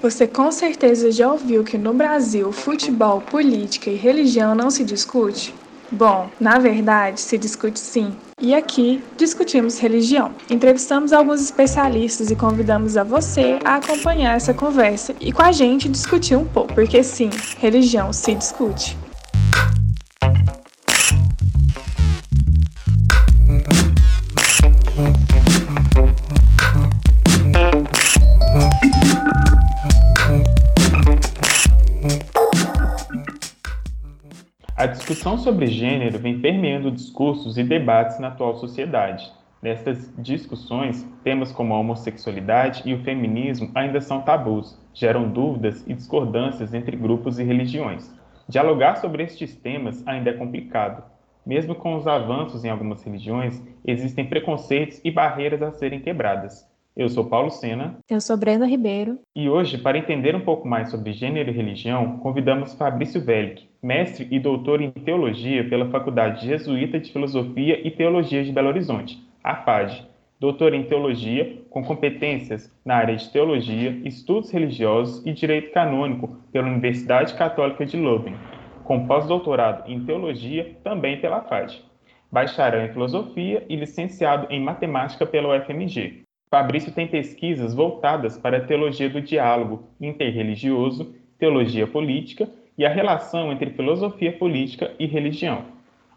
Você com certeza já ouviu que no Brasil futebol, política e religião não se discute? Bom, na verdade, se discute sim. E aqui discutimos religião. Entrevistamos alguns especialistas e convidamos a você a acompanhar essa conversa e com a gente discutir um pouco, porque sim, religião se discute. Discussão sobre gênero vem permeando discursos e debates na atual sociedade. Nestas discussões, temas como a homossexualidade e o feminismo ainda são tabus, geram dúvidas e discordâncias entre grupos e religiões. Dialogar sobre estes temas ainda é complicado. Mesmo com os avanços em algumas religiões, existem preconceitos e barreiras a serem quebradas. Eu sou Paulo Sena. Eu sou Brenda Ribeiro. E hoje, para entender um pouco mais sobre gênero e religião, convidamos Fabrício Velic, mestre e doutor em teologia pela Faculdade Jesuíta de Filosofia e Teologia de Belo Horizonte, a FAGE. Doutor em teologia, com competências na área de teologia, estudos religiosos e direito canônico pela Universidade Católica de Leuven, com pós-doutorado em teologia também pela FAGE. Bacharel em filosofia e licenciado em matemática pela UFMG. Fabrício tem pesquisas voltadas para a teologia do diálogo interreligioso, teologia política e a relação entre filosofia política e religião.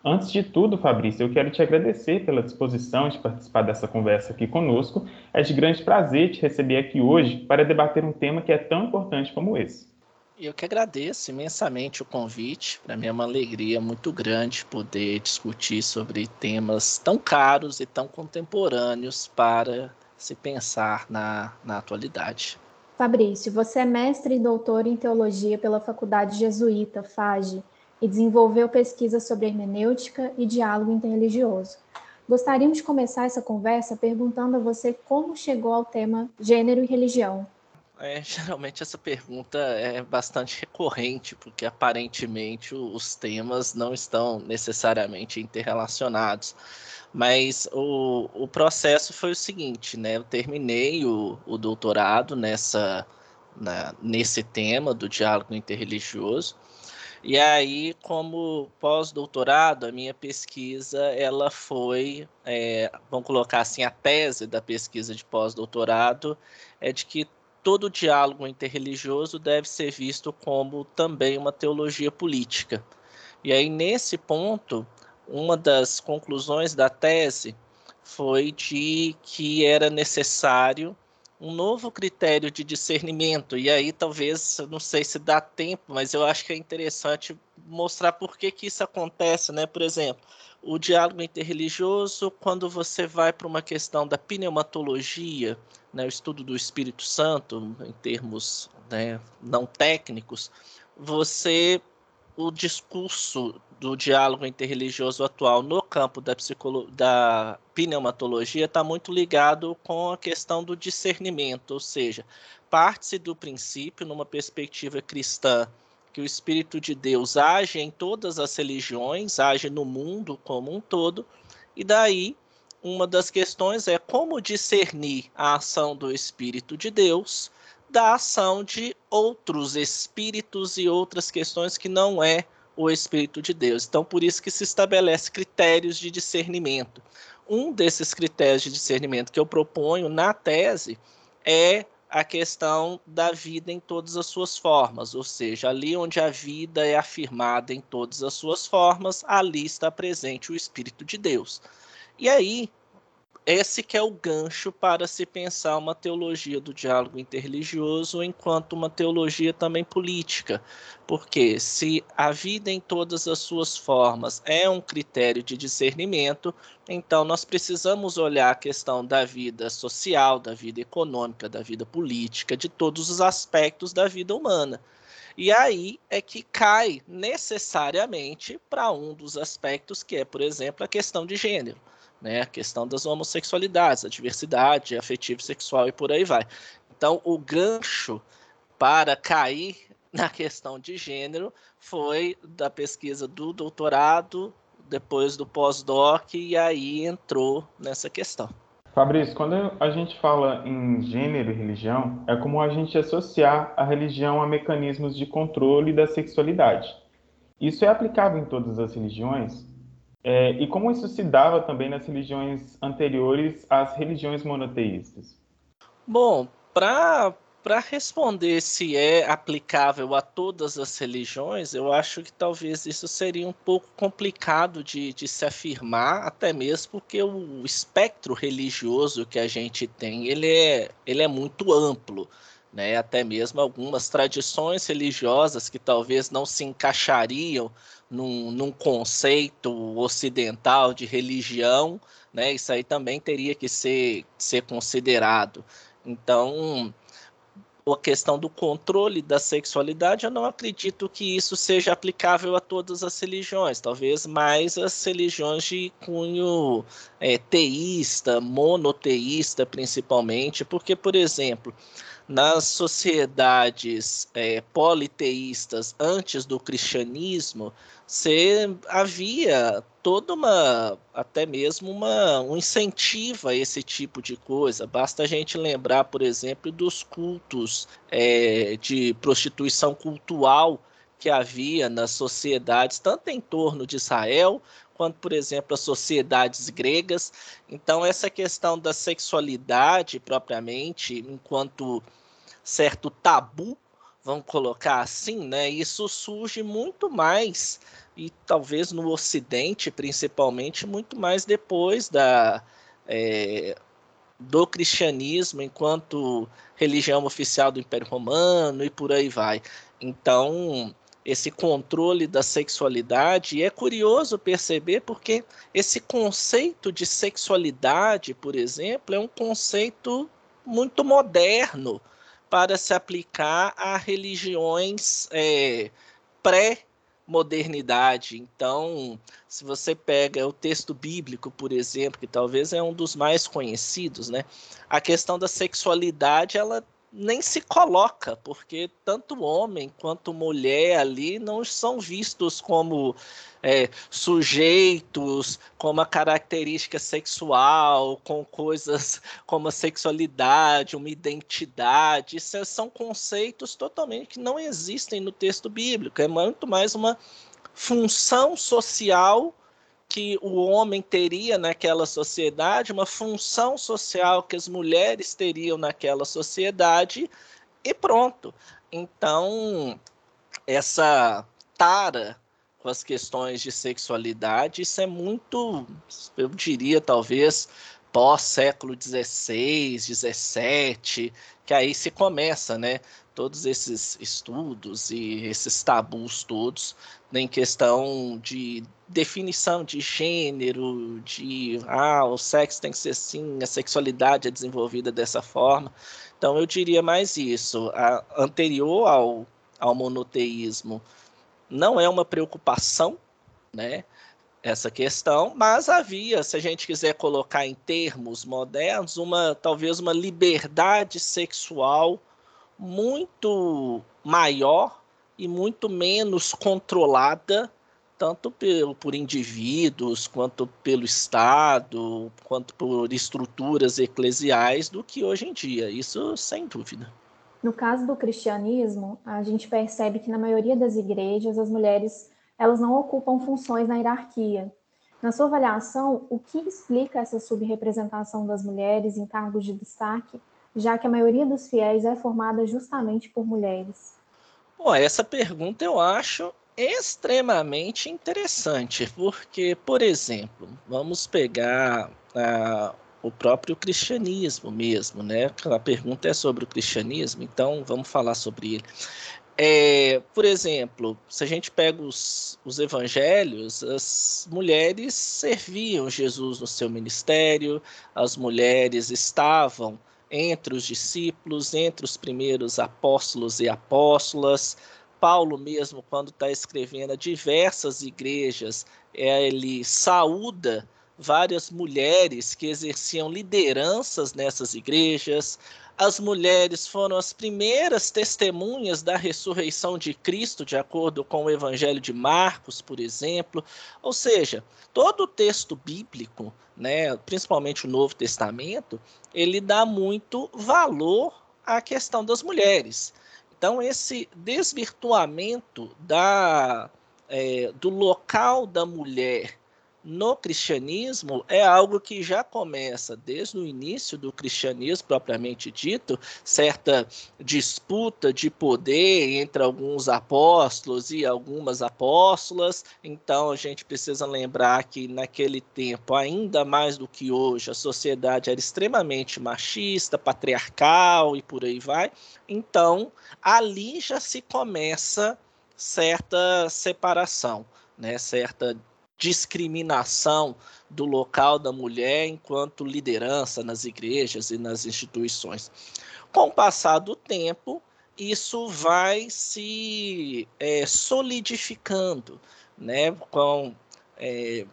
Antes de tudo, Fabrício, eu quero te agradecer pela disposição de participar dessa conversa aqui conosco. É de grande prazer te receber aqui hoje para debater um tema que é tão importante como esse. Eu que agradeço imensamente o convite. Para mim é uma alegria muito grande poder discutir sobre temas tão caros e tão contemporâneos para se pensar na, na atualidade. Fabrício, você é mestre e doutor em teologia pela Faculdade Jesuíta, FAGE, e desenvolveu pesquisa sobre hermenêutica e diálogo interreligioso. Gostaríamos de começar essa conversa perguntando a você como chegou ao tema gênero e religião. É, geralmente essa pergunta é bastante recorrente, porque aparentemente os temas não estão necessariamente interrelacionados. Mas o, o processo foi o seguinte, né? Eu terminei o, o doutorado nessa, na, nesse tema do diálogo interreligioso. E aí, como pós-doutorado, a minha pesquisa ela foi, é, vamos colocar assim, a tese da pesquisa de pós-doutorado é de que todo diálogo interreligioso deve ser visto como também uma teologia política. E aí, nesse ponto, uma das conclusões da tese foi de que era necessário um novo critério de discernimento. E aí, talvez, não sei se dá tempo, mas eu acho que é interessante mostrar por que, que isso acontece, né? Por exemplo, o diálogo interreligioso, quando você vai para uma questão da pneumatologia, né, o estudo do Espírito Santo, em termos né, não técnicos, você o discurso do diálogo interreligioso atual no campo da, da pneumatologia está muito ligado com a questão do discernimento, ou seja, parte-se do princípio, numa perspectiva cristã, que o Espírito de Deus age em todas as religiões, age no mundo como um todo, e daí uma das questões é como discernir a ação do Espírito de Deus da ação de outros espíritos e outras questões que não é o Espírito de Deus. Então, por isso que se estabelece critérios de discernimento. Um desses critérios de discernimento que eu proponho na tese é a questão da vida em todas as suas formas, ou seja, ali onde a vida é afirmada em todas as suas formas, ali está presente o Espírito de Deus. E aí, esse que é o gancho para se pensar uma teologia do diálogo interreligioso enquanto uma teologia também política. Porque se a vida em todas as suas formas é um critério de discernimento, então nós precisamos olhar a questão da vida social, da vida econômica, da vida política, de todos os aspectos da vida humana. E aí é que cai necessariamente para um dos aspectos que é, por exemplo, a questão de gênero né? A questão das homossexualidades, a diversidade afetiva sexual e por aí vai. Então, o gancho para cair na questão de gênero foi da pesquisa do doutorado, depois do pós-doc, e aí entrou nessa questão. Fabrício, quando a gente fala em gênero e religião, é como a gente associar a religião a mecanismos de controle da sexualidade. Isso é aplicável em todas as religiões? É, e como isso se dava também nas religiões anteriores às religiões monoteístas? Bom, para para responder se é aplicável a todas as religiões, eu acho que talvez isso seria um pouco complicado de, de se afirmar, até mesmo porque o espectro religioso que a gente tem, ele é, ele é muito amplo. Né, até mesmo algumas tradições religiosas que talvez não se encaixariam num, num conceito ocidental de religião, né, isso aí também teria que ser, ser considerado. Então, a questão do controle da sexualidade, eu não acredito que isso seja aplicável a todas as religiões, talvez mais as religiões de cunho é, teísta, monoteísta principalmente, porque, por exemplo, nas sociedades é, politeístas antes do cristianismo, você havia toda uma, até mesmo uma, um incentivo a esse tipo de coisa. Basta a gente lembrar, por exemplo, dos cultos é, de prostituição cultural que havia nas sociedades, tanto em torno de Israel, quanto, por exemplo, as sociedades gregas. Então, essa questão da sexualidade propriamente, enquanto certo tabu, vamos colocar assim, né? Isso surge muito mais e talvez no Ocidente, principalmente, muito mais depois da é, do cristianismo enquanto religião oficial do Império Romano e por aí vai. Então, esse controle da sexualidade, e é curioso perceber porque esse conceito de sexualidade, por exemplo, é um conceito muito moderno para se aplicar a religiões é, pré-modernidade. Então, se você pega o texto bíblico, por exemplo, que talvez é um dos mais conhecidos, né? A questão da sexualidade, ela nem se coloca, porque tanto homem quanto mulher ali não são vistos como é, sujeitos com uma característica sexual, com coisas como a sexualidade, uma identidade. Isso é, são conceitos totalmente que não existem no texto bíblico. É muito mais uma função social que o homem teria naquela sociedade, uma função social que as mulheres teriam naquela sociedade, e pronto. Então, essa tara com as questões de sexualidade, isso é muito, eu diria, talvez, pós-século XVI, XVII, que aí se começa, né? Todos esses estudos e esses tabus todos em questão de definição de gênero, de ah, o sexo tem que ser assim, a sexualidade é desenvolvida dessa forma. Então eu diria mais isso. A, anterior ao, ao monoteísmo, não é uma preocupação, né? Essa questão, mas havia, se a gente quiser colocar em termos modernos, uma talvez uma liberdade sexual muito maior e muito menos controlada tanto pelo, por indivíduos, quanto pelo Estado, quanto por estruturas eclesiais do que hoje em dia. Isso sem dúvida. No caso do cristianismo, a gente percebe que na maioria das igrejas as mulheres elas não ocupam funções na hierarquia. Na sua avaliação, o que explica essa subrepresentação das mulheres em cargos de destaque, já que a maioria dos fiéis é formada justamente por mulheres? Bom, essa pergunta eu acho extremamente interessante, porque, por exemplo, vamos pegar uh, o próprio cristianismo mesmo, né? A pergunta é sobre o cristianismo, então vamos falar sobre ele. É, por exemplo, se a gente pega os, os evangelhos, as mulheres serviam Jesus no seu ministério, as mulheres estavam entre os discípulos, entre os primeiros apóstolos e apóstolas. Paulo mesmo, quando está escrevendo a diversas igrejas, ele saúda várias mulheres que exerciam lideranças nessas igrejas. As mulheres foram as primeiras testemunhas da ressurreição de Cristo, de acordo com o Evangelho de Marcos, por exemplo. Ou seja, todo o texto bíblico, né, principalmente o Novo Testamento, ele dá muito valor à questão das mulheres. Então, esse desvirtuamento da, é, do local da mulher no cristianismo é algo que já começa desde o início do cristianismo propriamente dito, certa disputa de poder entre alguns apóstolos e algumas apóstolas. Então a gente precisa lembrar que naquele tempo, ainda mais do que hoje, a sociedade era extremamente machista, patriarcal e por aí vai. Então ali já se começa certa separação, né, certa discriminação do local da mulher enquanto liderança nas igrejas e nas instituições. Com o passar do tempo, isso vai se é, solidificando, né, com é,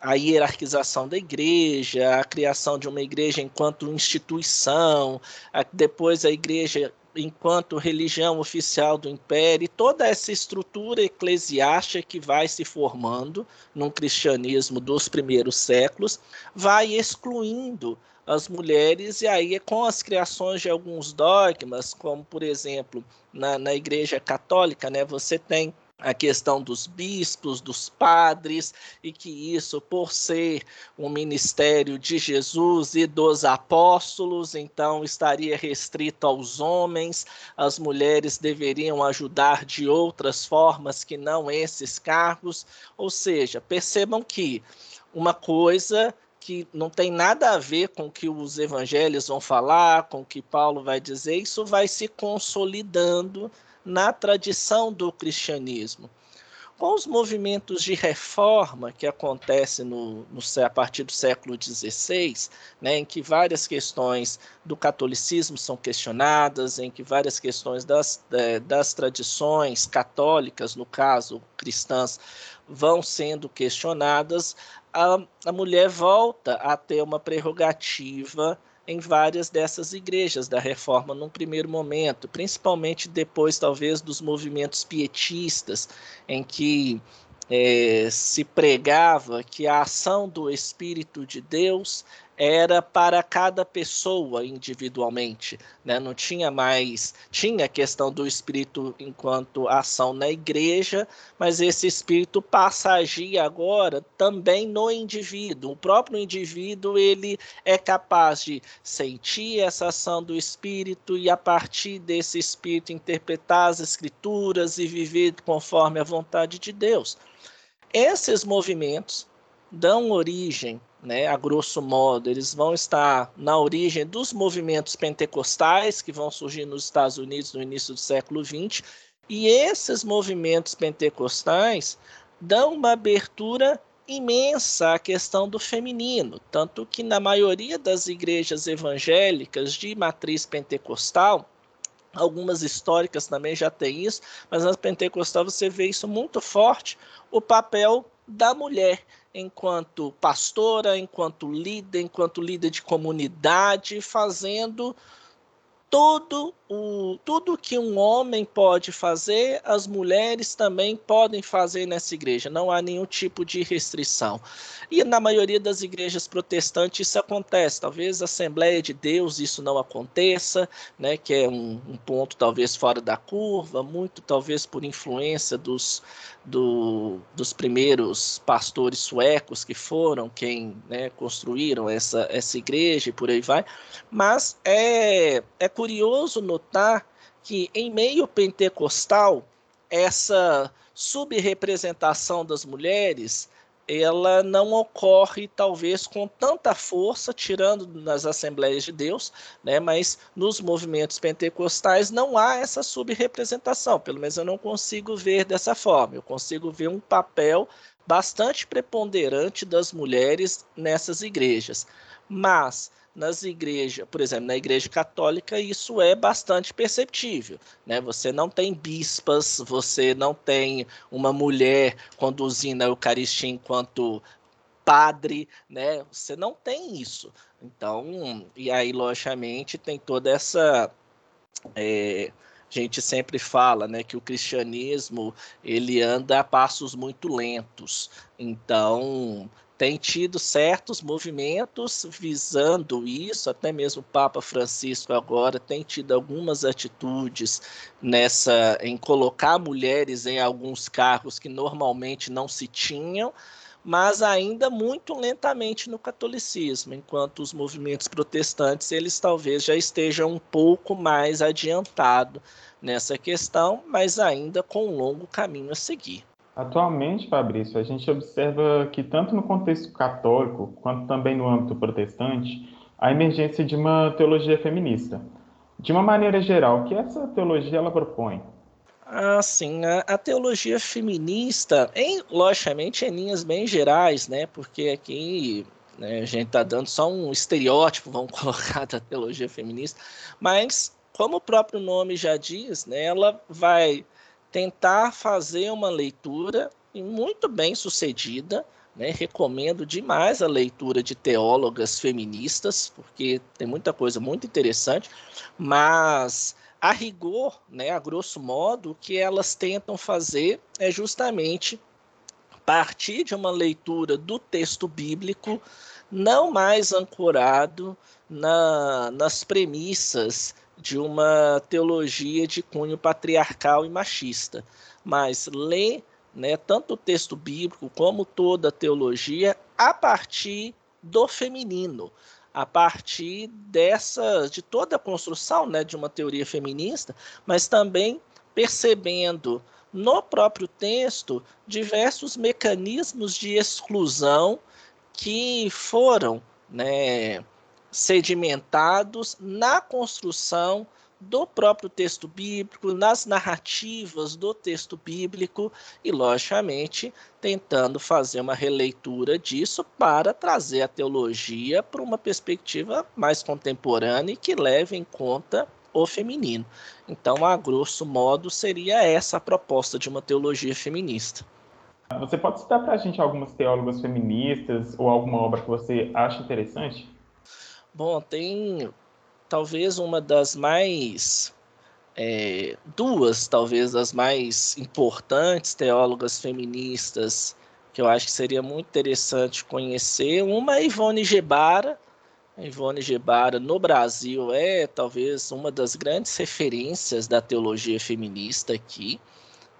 a hierarquização da igreja, a criação de uma igreja enquanto instituição, a, depois a igreja enquanto religião oficial do império, toda essa estrutura eclesiástica que vai se formando no cristianismo dos primeiros séculos, vai excluindo as mulheres, e aí é com as criações de alguns dogmas, como por exemplo na, na Igreja Católica, né, você tem a questão dos bispos, dos padres, e que isso, por ser um ministério de Jesus e dos apóstolos, então estaria restrito aos homens, as mulheres deveriam ajudar de outras formas que não esses cargos. Ou seja, percebam que uma coisa que não tem nada a ver com o que os evangelhos vão falar, com o que Paulo vai dizer, isso vai se consolidando na tradição do cristianismo. Com os movimentos de reforma que acontecem no, no, a partir do século XVI, né, em que várias questões do catolicismo são questionadas, em que várias questões das, é, das tradições católicas, no caso cristãs, vão sendo questionadas, a, a mulher volta a ter uma prerrogativa em várias dessas igrejas da reforma num primeiro momento, principalmente depois talvez dos movimentos pietistas, em que é, se pregava que a ação do Espírito de Deus era para cada pessoa individualmente, né? Não tinha mais, tinha a questão do espírito enquanto ação na igreja, mas esse espírito passa a agir agora também no indivíduo. O próprio indivíduo ele é capaz de sentir essa ação do espírito e a partir desse espírito interpretar as escrituras e viver conforme a vontade de Deus. Esses movimentos dão origem né, a grosso modo, eles vão estar na origem dos movimentos pentecostais que vão surgir nos Estados Unidos no início do século XX, e esses movimentos pentecostais dão uma abertura imensa à questão do feminino, tanto que na maioria das igrejas evangélicas de matriz pentecostal, algumas históricas também já tem isso, mas nas pentecostal você vê isso muito forte, o papel da mulher enquanto pastora, enquanto líder, enquanto líder de comunidade, fazendo todo o tudo que um homem pode fazer, as mulheres também podem fazer nessa igreja. Não há nenhum tipo de restrição. E na maioria das igrejas protestantes isso acontece. Talvez a Assembleia de Deus isso não aconteça, né, que é um, um ponto talvez fora da curva, muito talvez por influência dos, do, dos primeiros pastores suecos que foram quem né, construíram essa, essa igreja e por aí vai. Mas é, é curioso notar que em meio pentecostal, essa subrepresentação das mulheres ela não ocorre talvez com tanta força, tirando nas Assembleias de Deus, né? mas nos movimentos pentecostais não há essa subrepresentação, pelo menos eu não consigo ver dessa forma, eu consigo ver um papel bastante preponderante das mulheres nessas igrejas. Mas nas igrejas, por exemplo, na igreja católica, isso é bastante perceptível. Né? Você não tem bispas, você não tem uma mulher conduzindo a Eucaristia enquanto padre, né? Você não tem isso. Então, e aí, logicamente, tem toda essa. É, a gente sempre fala né, que o cristianismo ele anda a passos muito lentos. Então, tem tido certos movimentos visando isso, até mesmo o Papa Francisco agora tem tido algumas atitudes nessa em colocar mulheres em alguns cargos que normalmente não se tinham, mas ainda muito lentamente no catolicismo, enquanto os movimentos protestantes eles talvez já estejam um pouco mais adiantado nessa questão, mas ainda com um longo caminho a seguir. Atualmente, Fabrício, a gente observa que tanto no contexto católico quanto também no âmbito protestante, a emergência de uma teologia feminista. De uma maneira geral, o que essa teologia ela propõe? Ah, sim, a, a teologia feminista, em, logicamente, em linhas bem gerais, né? Porque aqui né, a gente está dando só um estereótipo, vamos colocar, da teologia feminista, mas como o próprio nome já diz, né, ela vai tentar fazer uma leitura muito bem sucedida. Né? Recomendo demais a leitura de teólogas feministas, porque tem muita coisa muito interessante, mas a rigor, né, a grosso modo, o que elas tentam fazer é justamente partir de uma leitura do texto bíblico não mais ancorado na, nas premissas de uma teologia de cunho patriarcal e machista, mas lê né, tanto o texto bíblico como toda a teologia a partir do feminino, a partir dessa de toda a construção né, de uma teoria feminista, mas também percebendo no próprio texto diversos mecanismos de exclusão que foram né, sedimentados na construção do próprio texto bíblico, nas narrativas do texto bíblico e, logicamente, tentando fazer uma releitura disso para trazer a teologia para uma perspectiva mais contemporânea e que leve em conta o feminino. Então, a grosso modo, seria essa a proposta de uma teologia feminista. Você pode citar para a gente algumas teólogas feministas ou alguma obra que você acha interessante? Bom, tem talvez uma das mais. É, duas, talvez, das mais importantes teólogas feministas que eu acho que seria muito interessante conhecer. Uma é Ivone Gebara. A Ivone Gebara, no Brasil, é talvez uma das grandes referências da teologia feminista aqui.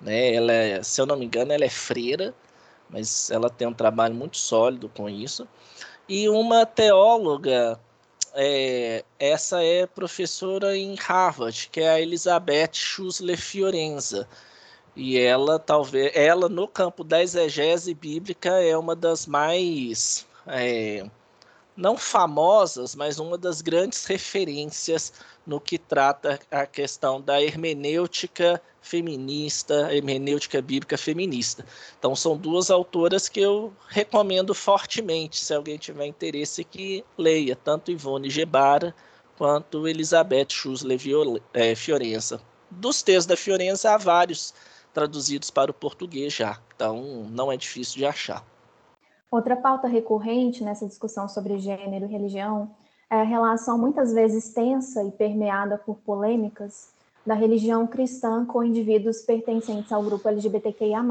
Né? Ela é, se eu não me engano, ela é freira, mas ela tem um trabalho muito sólido com isso. E uma teóloga é, essa é professora em Harvard, que é a Elizabeth Schussler Fiorenza. E ela, talvez, ela no campo da exegese bíblica é uma das mais, é, não famosas, mas uma das grandes referências no que trata a questão da hermenêutica feminista, hermenêutica bíblica feminista. Então são duas autoras que eu recomendo fortemente, se alguém tiver interesse que leia, tanto Ivone Gebara quanto Elizabeth Schussler é, Fiorenza. Dos textos da Fiorenza há vários traduzidos para o português já, então não é difícil de achar. Outra pauta recorrente nessa discussão sobre gênero e religião é relação muitas vezes tensa e permeada por polêmicas da religião cristã com indivíduos pertencentes ao grupo LGBTQIA+.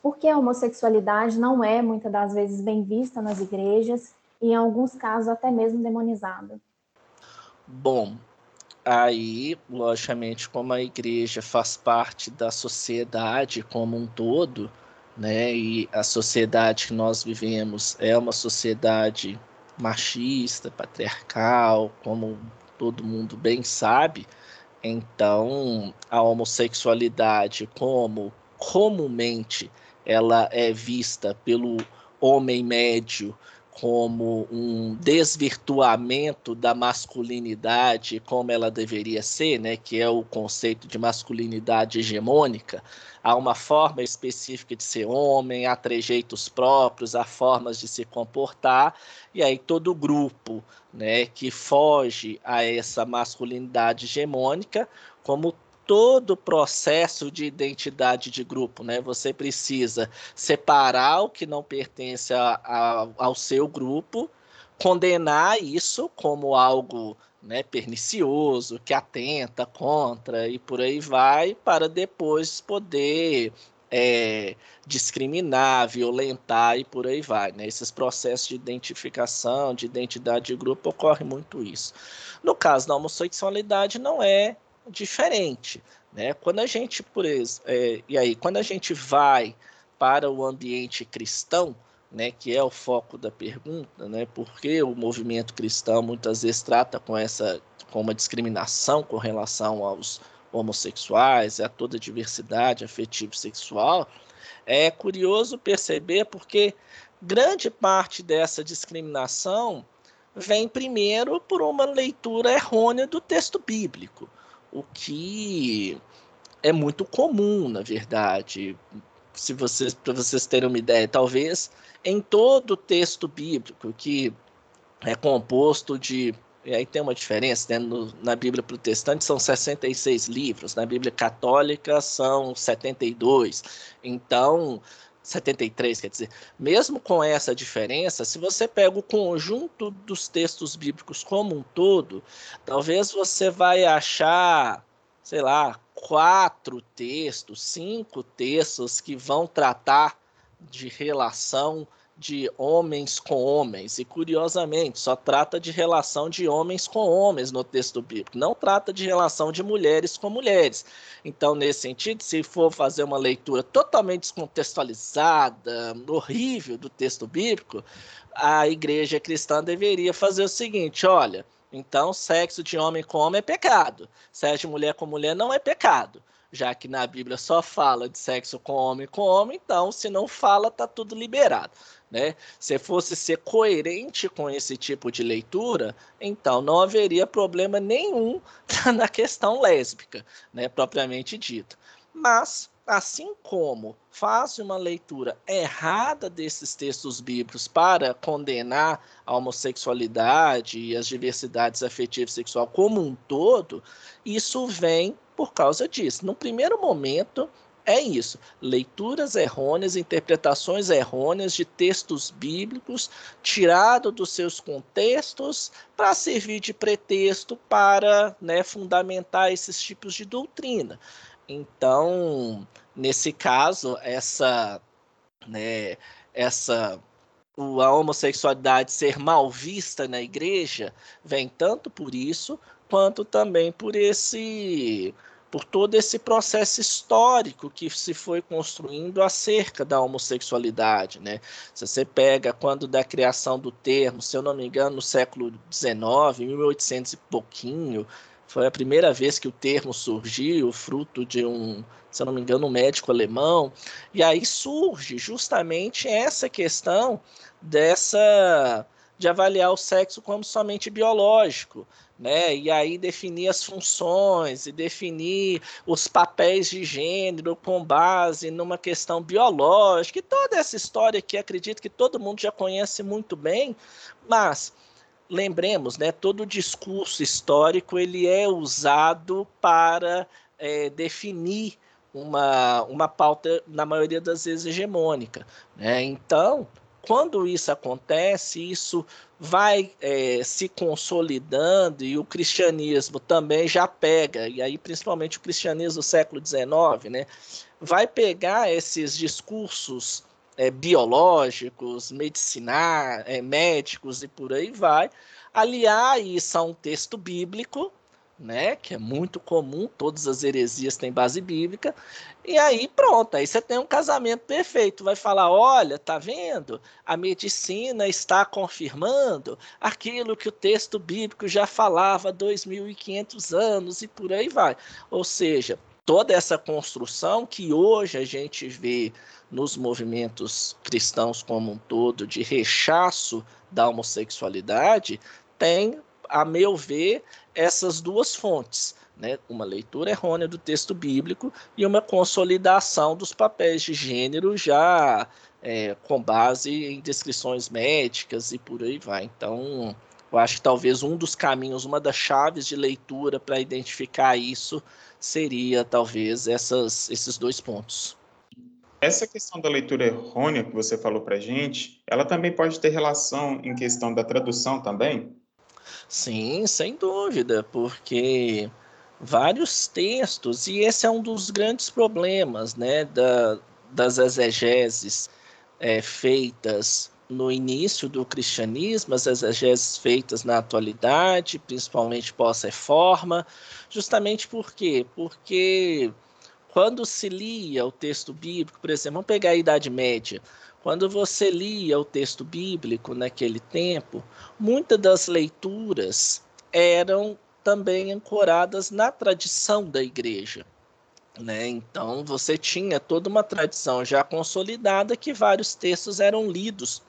Porque a homossexualidade não é, muitas das vezes, bem vista nas igrejas e, em alguns casos, até mesmo demonizada. Bom, aí, logicamente, como a igreja faz parte da sociedade como um todo, né, e a sociedade que nós vivemos é uma sociedade machista, patriarcal, como todo mundo bem sabe. Então, a homossexualidade, como comumente ela é vista pelo homem médio como um desvirtuamento da masculinidade como ela deveria ser, né, que é o conceito de masculinidade hegemônica, há uma forma específica de ser homem, há trejeitos próprios, há formas de se comportar, e aí todo grupo né, que foge a essa masculinidade hegemônica, como todo o processo de identidade de grupo, né? Você precisa separar o que não pertence a, a, ao seu grupo, condenar isso como algo né, pernicioso, que atenta contra e por aí vai, para depois poder é, discriminar, violentar e por aí vai. Né? Esses processos de identificação, de identidade de grupo, ocorre muito isso. No caso da homossexualidade, não é diferente. Né? Quando a gente, por exemplo, é, e aí, quando a gente vai para o ambiente cristão, né, que é o foco da pergunta, né, porque o movimento cristão muitas vezes trata com essa com uma discriminação com relação aos homossexuais, a toda a diversidade afetiva e sexual, é curioso perceber porque grande parte dessa discriminação vem primeiro por uma leitura errônea do texto bíblico, o que é muito comum, na verdade. Se vocês, para vocês terem uma ideia, talvez em todo o texto bíblico que é composto de e aí tem uma diferença, né? No, na Bíblia protestante são 66 livros, na Bíblia católica são 72. Então, 73, quer dizer, mesmo com essa diferença, se você pega o conjunto dos textos bíblicos como um todo, talvez você vai achar, sei lá, quatro textos, cinco textos que vão tratar de relação de homens com homens, e curiosamente, só trata de relação de homens com homens no texto bíblico, não trata de relação de mulheres com mulheres. Então, nesse sentido, se for fazer uma leitura totalmente descontextualizada, horrível do texto bíblico, a igreja cristã deveria fazer o seguinte: olha, então sexo de homem com homem é pecado, sexo de mulher com mulher não é pecado já que na Bíblia só fala de sexo com homem com homem, então se não fala, tá tudo liberado. Né? Se fosse ser coerente com esse tipo de leitura, então não haveria problema nenhum na questão lésbica, né, propriamente dito. Mas, assim como faz uma leitura errada desses textos bíblicos para condenar a homossexualidade e as diversidades afetivas e sexual como um todo, isso vem por causa disso. No primeiro momento, é isso: leituras errôneas, interpretações errôneas de textos bíblicos, tirado dos seus contextos para servir de pretexto para né, fundamentar esses tipos de doutrina. Então, nesse caso, essa, né, essa a homossexualidade ser mal vista na igreja vem tanto por isso quanto também por esse por todo esse processo histórico que se foi construindo acerca da homossexualidade, né? Se você pega quando da criação do termo, se eu não me engano, no século XIX, 1800 e pouquinho, foi a primeira vez que o termo surgiu, fruto de um, se eu não me engano, um médico alemão, e aí surge justamente essa questão dessa de avaliar o sexo como somente biológico né? E aí definir as funções e definir os papéis de gênero com base numa questão biológica e toda essa história que acredito que todo mundo já conhece muito bem, mas lembremos, né? Todo discurso histórico ele é usado para é, definir uma, uma pauta na maioria das vezes hegemônica, né? Então quando isso acontece, isso vai é, se consolidando e o cristianismo também já pega, e aí principalmente o cristianismo do século XIX, né, vai pegar esses discursos é, biológicos, medicinar, é, médicos e por aí vai, aliar isso a um texto bíblico né? Que é muito comum, todas as heresias têm base bíblica. E aí pronto, aí você tem um casamento perfeito. Vai falar: olha, tá vendo? A medicina está confirmando aquilo que o texto bíblico já falava há 2.500 anos e por aí vai. Ou seja, toda essa construção que hoje a gente vê nos movimentos cristãos como um todo de rechaço da homossexualidade tem a meu ver, essas duas fontes. Né, uma leitura errônea do texto bíblico e uma consolidação dos papéis de gênero já é, com base em descrições médicas e por aí vai. Então, Eu acho que talvez um dos caminhos, uma das chaves de leitura para identificar isso seria talvez essas, esses dois pontos. Essa questão da leitura errônea que você falou para gente, ela também pode ter relação em questão da tradução também? Sim, sem dúvida, porque vários textos, e esse é um dos grandes problemas né, da, das exegeses é, feitas no início do cristianismo, as exegeses feitas na atualidade, principalmente pós-reforma, justamente por quê? Porque quando se lia o texto bíblico, por exemplo, vamos pegar a Idade Média, quando você lia o texto bíblico naquele tempo, muitas das leituras eram também ancoradas na tradição da igreja. Né? Então você tinha toda uma tradição já consolidada que vários textos eram lidos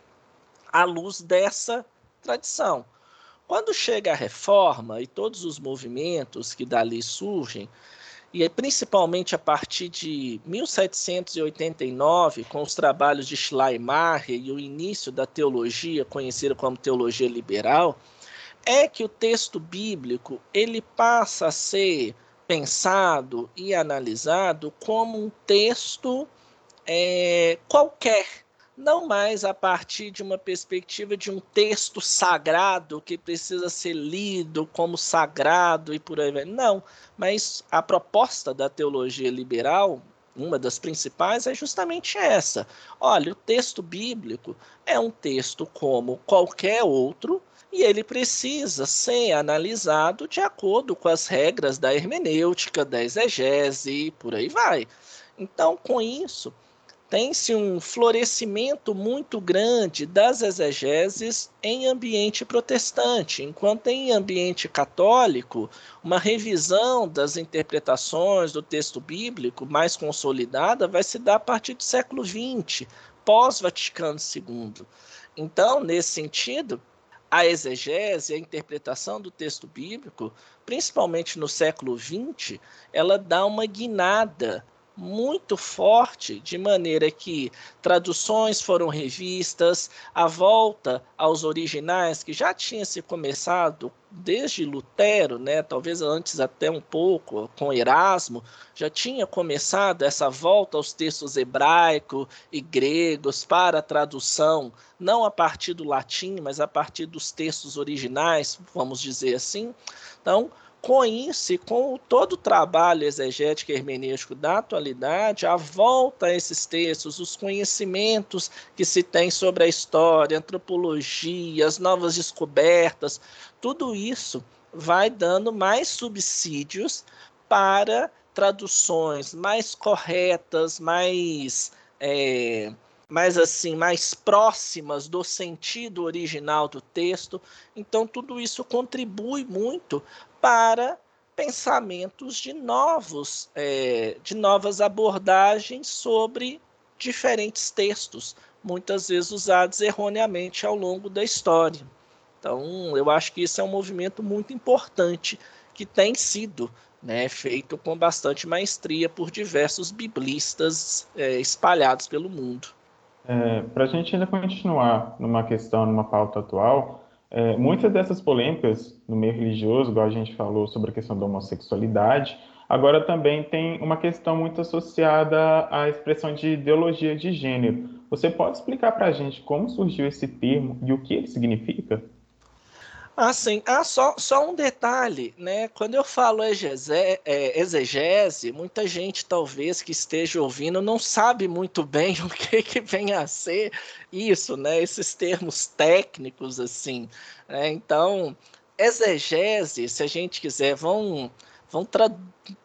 à luz dessa tradição. Quando chega a reforma e todos os movimentos que dali surgem, e principalmente a partir de 1789, com os trabalhos de Schleiermacher e o início da teologia, conhecida como teologia liberal, é que o texto bíblico ele passa a ser pensado e analisado como um texto é, qualquer, não mais a partir de uma perspectiva de um texto sagrado que precisa ser lido como sagrado e por aí vai. Não, mas a proposta da teologia liberal, uma das principais, é justamente essa. Olha, o texto bíblico é um texto como qualquer outro e ele precisa ser analisado de acordo com as regras da hermenêutica, da exegese e por aí vai. Então, com isso, tem-se um florescimento muito grande das exegeses em ambiente protestante, enquanto em ambiente católico, uma revisão das interpretações do texto bíblico mais consolidada vai se dar a partir do século XX, pós-Vaticano II. Então, nesse sentido, a exegese, a interpretação do texto bíblico, principalmente no século XX, ela dá uma guinada muito forte, de maneira que traduções foram revistas, a volta aos originais, que já tinha se começado desde Lutero, né, talvez antes até um pouco, com Erasmo, já tinha começado essa volta aos textos hebraico e gregos para a tradução, não a partir do latim, mas a partir dos textos originais, vamos dizer assim. Então, com isso e com todo o trabalho exegético e hermenêutico da atualidade, a volta a esses textos, os conhecimentos que se tem sobre a história, antropologia, as novas descobertas, tudo isso vai dando mais subsídios para traduções mais corretas, mais é, mais assim, mais próximas do sentido original do texto. Então tudo isso contribui muito para pensamentos de novos, é, de novas abordagens sobre diferentes textos, muitas vezes usados erroneamente ao longo da história. Então, eu acho que isso é um movimento muito importante que tem sido né, feito com bastante maestria por diversos biblistas é, espalhados pelo mundo. É, Para a gente ainda continuar numa questão, numa pauta atual, é, muitas dessas polêmicas no meio religioso, igual a gente falou sobre a questão da homossexualidade, agora também tem uma questão muito associada à expressão de ideologia de gênero. Você pode explicar para a gente como surgiu esse termo e o que ele significa? Ah, sim. Ah, só, só um detalhe, né? Quando eu falo exegese, é, exegese, muita gente talvez que esteja ouvindo não sabe muito bem o que, que vem a ser isso, né? Esses termos técnicos, assim. Né? Então, exegese, se a gente quiser, vão, vão tra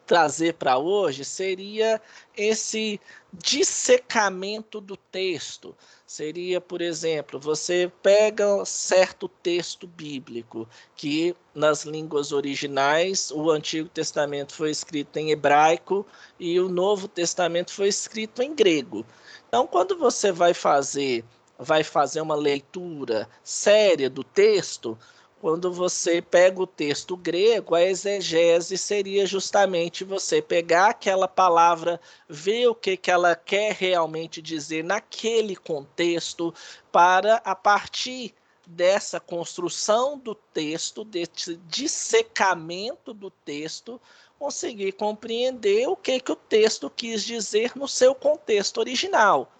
trazer para hoje, seria esse dissecamento do texto seria, por exemplo, você pega certo texto bíblico que nas línguas originais o Antigo Testamento foi escrito em hebraico e o Novo Testamento foi escrito em grego. Então, quando você vai fazer vai fazer uma leitura séria do texto, quando você pega o texto grego, a exegese seria justamente você pegar aquela palavra, ver o que, que ela quer realmente dizer naquele contexto, para a partir dessa construção do texto, desse dissecamento do texto, conseguir compreender o que, que o texto quis dizer no seu contexto original.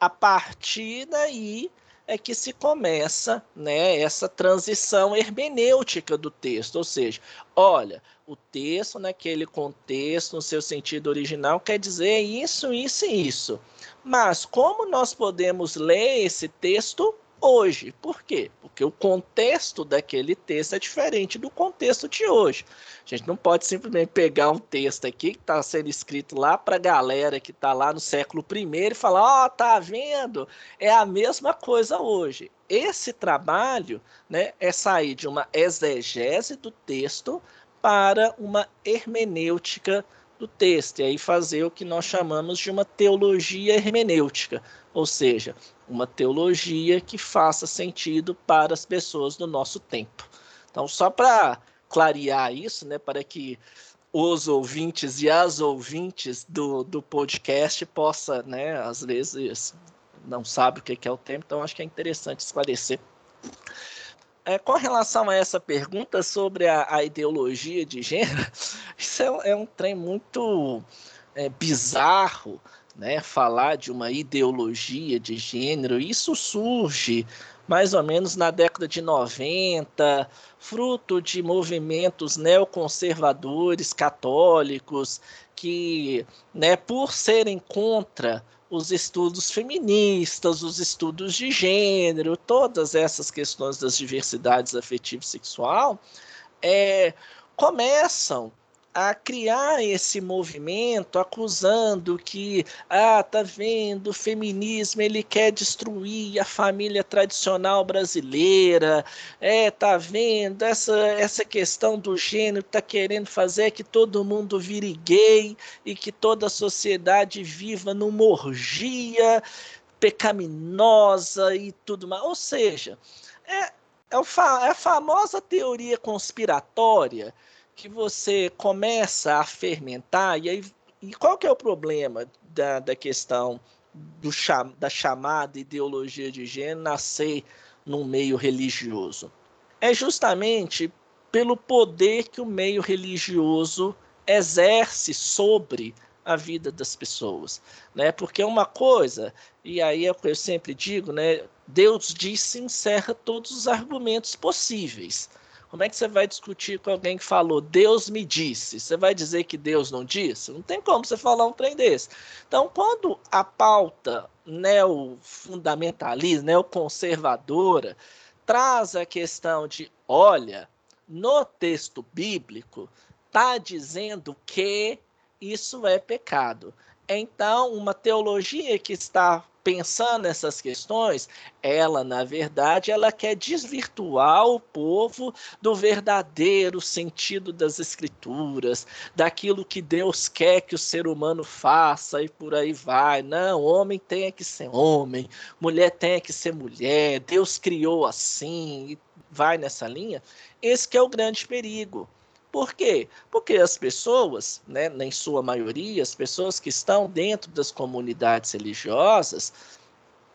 A partir daí é que se começa né, essa transição hermenêutica do texto, ou seja, olha, o texto naquele contexto, no seu sentido original, quer dizer isso, isso e isso. Mas como nós podemos ler esse texto hoje. Por quê? Porque o contexto daquele texto é diferente do contexto de hoje. A gente não pode simplesmente pegar um texto aqui que está sendo escrito lá para a galera que está lá no século I e falar: Ó, oh, tá vendo? É a mesma coisa hoje. Esse trabalho né, é sair de uma exegese do texto para uma hermenêutica do texto, e aí fazer o que nós chamamos de uma teologia hermenêutica, ou seja, uma teologia que faça sentido para as pessoas do nosso tempo. Então, só para clarear isso, né, para que os ouvintes e as ouvintes do, do podcast possa, né, às vezes não sabe o que é o tempo, então acho que é interessante esclarecer. É, com relação a essa pergunta sobre a, a ideologia de gênero, isso é, é um trem muito é, bizarro, né, falar de uma ideologia de gênero, isso surge mais ou menos na década de 90, fruto de movimentos neoconservadores católicos que, né, por serem contra os estudos feministas, os estudos de gênero, todas essas questões das diversidades afetivo sexual, é, começam a criar esse movimento acusando que ah tá vendo? O feminismo ele quer destruir a família tradicional brasileira. É tá vendo? Essa essa questão do gênero tá querendo fazer que todo mundo vire gay e que toda a sociedade viva numa orgia pecaminosa e tudo mais. Ou seja é, é, é a famosa teoria conspiratória que você começa a fermentar, e aí e qual que é o problema da, da questão do, da chamada ideologia de gênero nascer num meio religioso? É justamente pelo poder que o meio religioso exerce sobre a vida das pessoas, né? Porque uma coisa, e aí é o que eu sempre digo, né? Deus disse encerra todos os argumentos possíveis. Como é que você vai discutir com alguém que falou, Deus me disse? Você vai dizer que Deus não disse? Não tem como você falar um trem desse. Então, quando a pauta neofundamentalista, neoconservadora, traz a questão de, olha, no texto bíblico, está dizendo que isso é pecado. Então, uma teologia que está pensando nessas questões, ela, na verdade, ela quer desvirtuar o povo do verdadeiro sentido das escrituras, daquilo que Deus quer que o ser humano faça e por aí vai. Não, homem tem que ser homem, mulher tem que ser mulher, Deus criou assim e vai nessa linha. Esse é o grande perigo. Por quê? Porque as pessoas, né, em sua maioria, as pessoas que estão dentro das comunidades religiosas,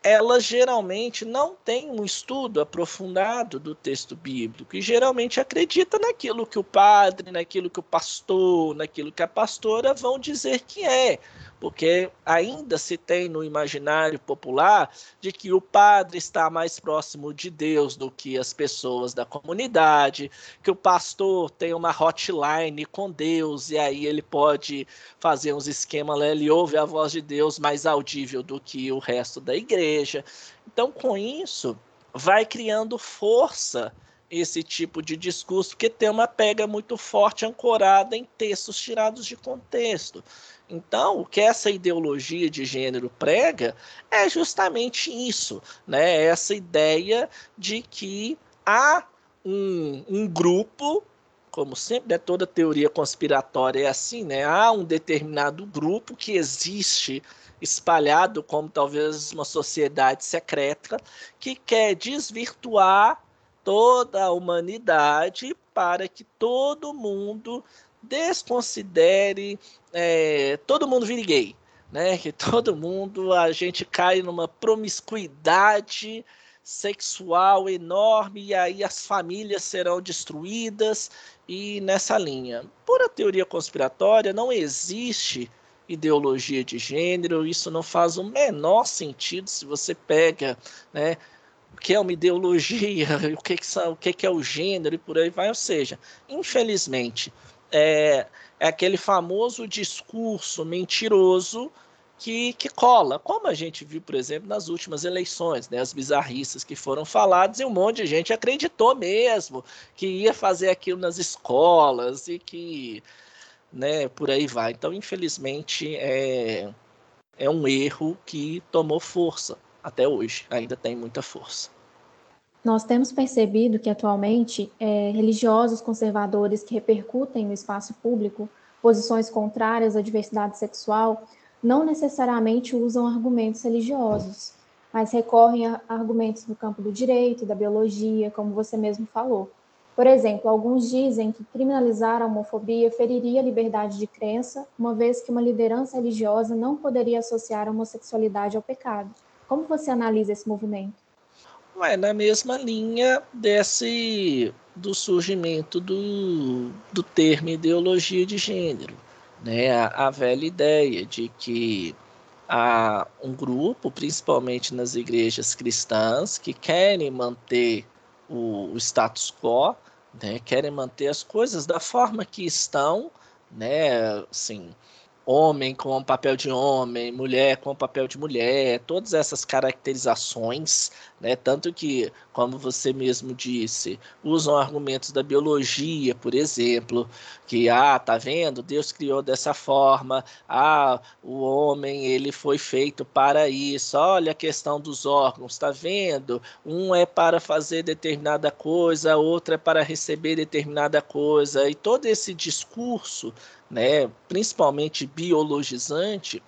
elas geralmente não têm um estudo aprofundado do texto bíblico e geralmente acredita naquilo que o padre, naquilo que o pastor, naquilo que a pastora vão dizer que é porque ainda se tem no imaginário popular de que o padre está mais próximo de Deus do que as pessoas da comunidade, que o pastor tem uma hotline com Deus e aí ele pode fazer uns esquemas, ele ouve a voz de Deus mais audível do que o resto da igreja. Então, com isso, vai criando força esse tipo de discurso, porque tem uma pega muito forte ancorada em textos tirados de contexto. Então, o que essa ideologia de gênero prega é justamente isso, né? Essa ideia de que há um, um grupo, como sempre, né? toda teoria conspiratória é assim, né? Há um determinado grupo que existe espalhado como talvez uma sociedade secreta que quer desvirtuar toda a humanidade para que todo mundo desconsidere é, todo mundo vire gay, né? Que todo mundo a gente cai numa promiscuidade sexual enorme e aí as famílias serão destruídas e nessa linha. Por a teoria conspiratória, não existe ideologia de gênero, isso não faz o menor sentido se você pega, né, o que é uma ideologia, o que, que, são, o que, que é o gênero? E por aí vai. Ou seja, infelizmente, é, é aquele famoso discurso mentiroso que, que cola, como a gente viu, por exemplo, nas últimas eleições, né, as bizarrices que foram faladas e um monte de gente acreditou mesmo que ia fazer aquilo nas escolas e que, né, por aí vai. Então, infelizmente, é, é um erro que tomou força até hoje, ainda tem muita força. Nós temos percebido que atualmente é, religiosos conservadores que repercutem no espaço público posições contrárias à diversidade sexual não necessariamente usam argumentos religiosos, mas recorrem a argumentos do campo do direito, da biologia, como você mesmo falou. Por exemplo, alguns dizem que criminalizar a homofobia feriria a liberdade de crença, uma vez que uma liderança religiosa não poderia associar a homossexualidade ao pecado. Como você analisa esse movimento? Ué, na mesma linha desse do surgimento do, do termo ideologia de gênero né, a, a velha ideia de que há um grupo, principalmente nas igrejas cristãs, que querem manter o, o status quo, né, querem manter as coisas da forma que estão, né, assim, homem com papel de homem, mulher com papel de mulher, todas essas caracterizações, né? Tanto que, como você mesmo disse, usam argumentos da biologia, por exemplo, que ah, tá vendo? Deus criou dessa forma. Ah, o homem ele foi feito para isso. Olha a questão dos órgãos, tá vendo? Um é para fazer determinada coisa, outro é para receber determinada coisa. E todo esse discurso né, principalmente biologizante,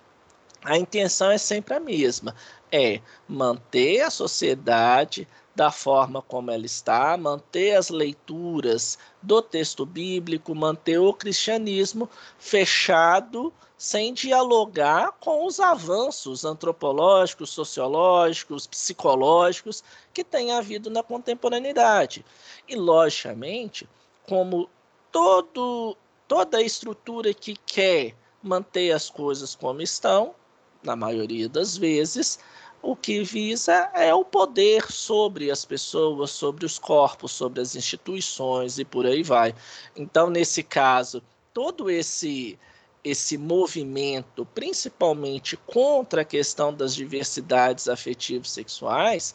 a intenção é sempre a mesma: é manter a sociedade da forma como ela está, manter as leituras do texto bíblico, manter o cristianismo fechado, sem dialogar com os avanços antropológicos, sociológicos, psicológicos que tem havido na contemporaneidade. E, logicamente, como todo toda estrutura que quer manter as coisas como estão, na maioria das vezes, o que visa é o poder sobre as pessoas, sobre os corpos, sobre as instituições e por aí vai. Então, nesse caso, todo esse esse movimento, principalmente contra a questão das diversidades afetivas sexuais,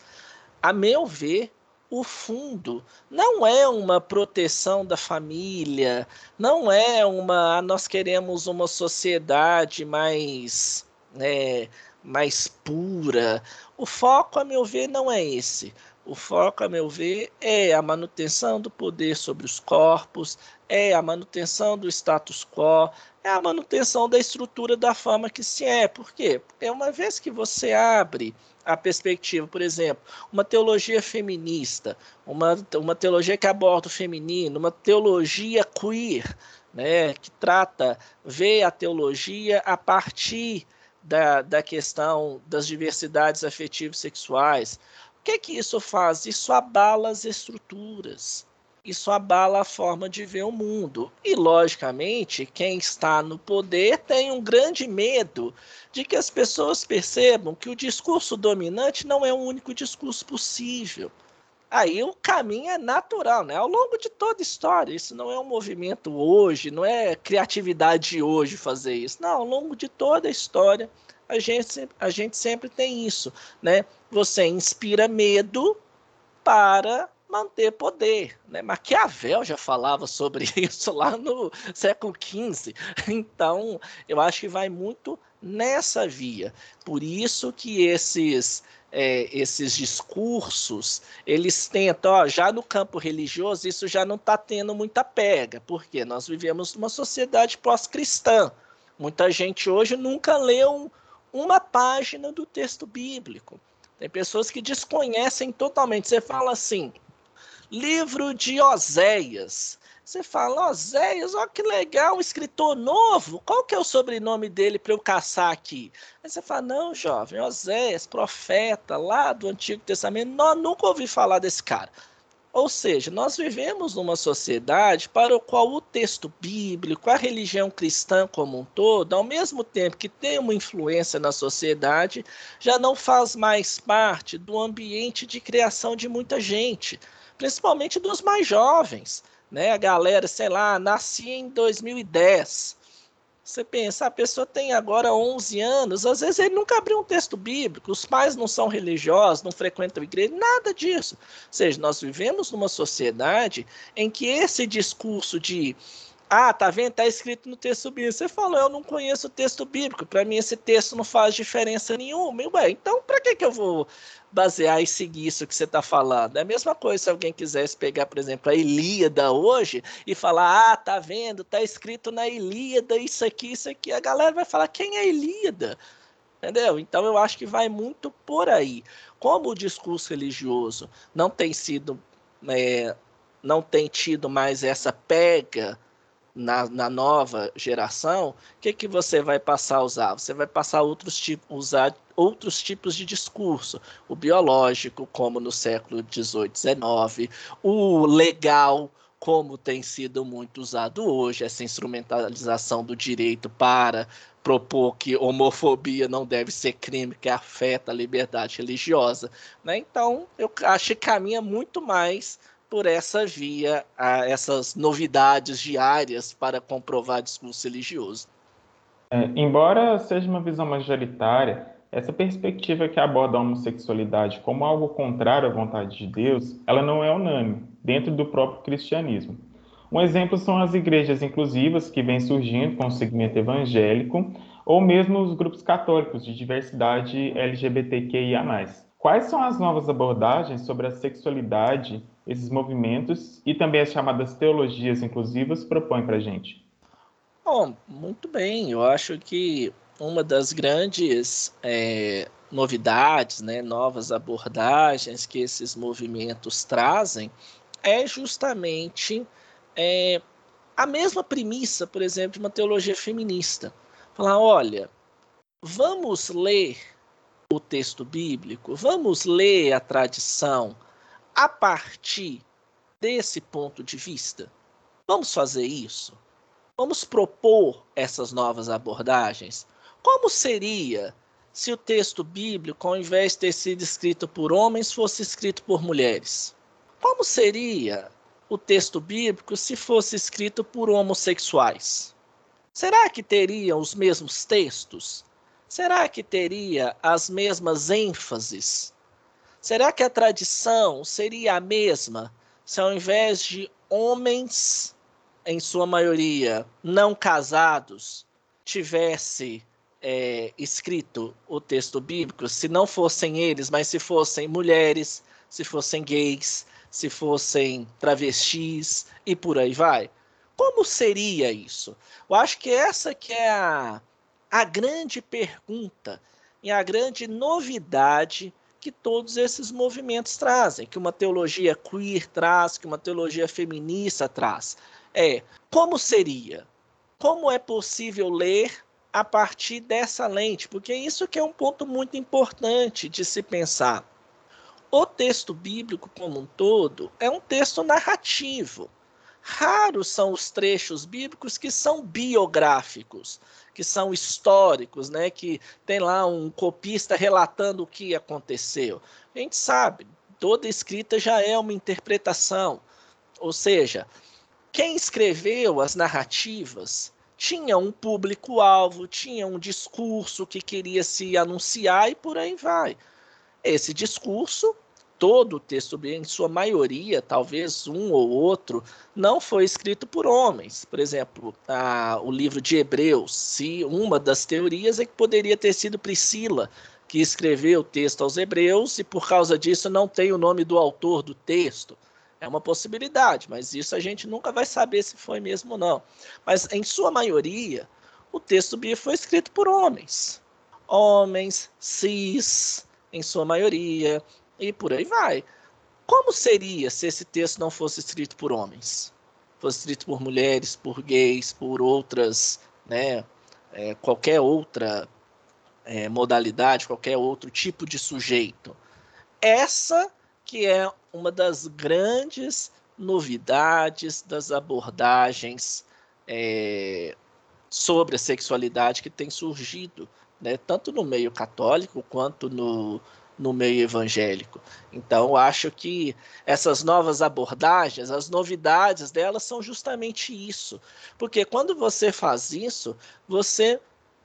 a meu ver, o fundo não é uma proteção da família, não é uma. Nós queremos uma sociedade mais. É, mais pura. O foco, a meu ver, não é esse. O foco, a meu ver, é a manutenção do poder sobre os corpos, é a manutenção do status quo, é a manutenção da estrutura da fama que se é. Por quê? Porque uma vez que você abre a perspectiva, por exemplo, uma teologia feminista, uma, uma teologia que aborda o feminino, uma teologia queer, né, que trata, vê a teologia a partir da, da questão das diversidades afetivas sexuais. O que é que isso faz? Isso abala as estruturas isso abala a forma de ver o mundo. E, logicamente, quem está no poder tem um grande medo de que as pessoas percebam que o discurso dominante não é o único discurso possível. Aí o caminho é natural, né? Ao longo de toda a história, isso não é um movimento hoje, não é criatividade de hoje fazer isso. Não, ao longo de toda a história, a gente, a gente sempre tem isso, né? Você inspira medo para manter poder. Né? Maquiavel já falava sobre isso lá no século XV. Então, eu acho que vai muito nessa via. Por isso que esses é, esses discursos, eles tentam, ó, já no campo religioso, isso já não está tendo muita pega, porque nós vivemos numa sociedade pós-cristã. Muita gente hoje nunca leu uma página do texto bíblico. Tem pessoas que desconhecem totalmente. Você fala assim, Livro de Oséias. Você fala, Oséias, ó que legal, um escritor novo. Qual que é o sobrenome dele para eu caçar aqui? Aí você fala, não, jovem, Oséias, profeta lá do Antigo Testamento, não, nunca ouvi falar desse cara. Ou seja, nós vivemos numa sociedade para o qual o texto bíblico, a religião cristã como um todo, ao mesmo tempo que tem uma influência na sociedade, já não faz mais parte do ambiente de criação de muita gente, principalmente dos mais jovens né? A galera, sei lá, nasci em 2010. Você pensa, a pessoa tem agora 11 anos, às vezes ele nunca abriu um texto bíblico, os pais não são religiosos, não frequentam igreja, nada disso. Ou seja, nós vivemos numa sociedade em que esse discurso de ah, tá vendo? Tá escrito no texto bíblico. Você falou, eu não conheço o texto bíblico. Para mim, esse texto não faz diferença nenhuma. E, ué, então, para que, que eu vou basear e seguir isso que você está falando? É a mesma coisa se alguém quisesse pegar, por exemplo, a Ilíada hoje e falar, ah, tá vendo? Tá escrito na Ilíada isso aqui, isso aqui. A galera vai falar, quem é Ilíada? Entendeu? Então, eu acho que vai muito por aí. Como o discurso religioso não tem sido. É, não tem tido mais essa pega na, na nova geração, o que, que você vai passar a usar? Você vai passar outros tipos, usar outros tipos de discurso, o biológico, como no século XVIII, XIX, o legal, como tem sido muito usado hoje, essa instrumentalização do direito para propor que homofobia não deve ser crime que afeta a liberdade religiosa. Né? Então, eu acho que caminha muito mais por essa via a essas novidades diárias para comprovar discurso religioso. É, embora seja uma visão majoritária, essa perspectiva que aborda a homossexualidade como algo contrário à vontade de Deus, ela não é unânime dentro do próprio cristianismo. Um exemplo são as igrejas inclusivas que vêm surgindo com o segmento evangélico, ou mesmo os grupos católicos de diversidade LGBTQIA+. Quais são as novas abordagens sobre a sexualidade esses movimentos e também as chamadas teologias inclusivas propõem para a gente? Bom, muito bem. Eu acho que uma das grandes é, novidades, né, novas abordagens que esses movimentos trazem é justamente é, a mesma premissa, por exemplo, de uma teologia feminista. Falar, olha, vamos ler o texto bíblico, vamos ler a tradição, a partir desse ponto de vista? Vamos fazer isso? Vamos propor essas novas abordagens? Como seria se o texto bíblico, ao invés de ter sido escrito por homens, fosse escrito por mulheres? Como seria o texto bíblico se fosse escrito por homossexuais? Será que teria os mesmos textos? Será que teria as mesmas ênfases? Será que a tradição seria a mesma se ao invés de homens, em sua maioria, não casados, tivesse é, escrito o texto bíblico, se não fossem eles, mas se fossem mulheres, se fossem gays, se fossem travestis e por aí vai? Como seria isso? Eu acho que essa que é a, a grande pergunta e a grande novidade que todos esses movimentos trazem, que uma teologia queer traz, que uma teologia feminista traz. É como seria? Como é possível ler a partir dessa lente? Porque isso que é um ponto muito importante de se pensar. O texto bíblico como um todo é um texto narrativo. Raros são os trechos bíblicos que são biográficos, que são históricos, né? Que tem lá um copista relatando o que aconteceu. A gente sabe, toda escrita já é uma interpretação. Ou seja, quem escreveu as narrativas tinha um público-alvo, tinha um discurso que queria se anunciar e por aí vai. Esse discurso todo o texto bíblico, em sua maioria, talvez um ou outro, não foi escrito por homens. Por exemplo, a, o livro de Hebreus, se uma das teorias é que poderia ter sido Priscila que escreveu o texto aos Hebreus e por causa disso não tem o nome do autor do texto. É uma possibilidade, mas isso a gente nunca vai saber se foi mesmo ou não. Mas em sua maioria, o texto bíblico foi escrito por homens. Homens, cis, em sua maioria, e por aí vai. Como seria se esse texto não fosse escrito por homens? fosse escrito por mulheres, por gays, por outras, né, é, qualquer outra é, modalidade, qualquer outro tipo de sujeito. Essa que é uma das grandes novidades das abordagens é, sobre a sexualidade que tem surgido, né, tanto no meio católico quanto no, no meio evangélico. Então, acho que essas novas abordagens, as novidades delas são justamente isso. Porque quando você faz isso, você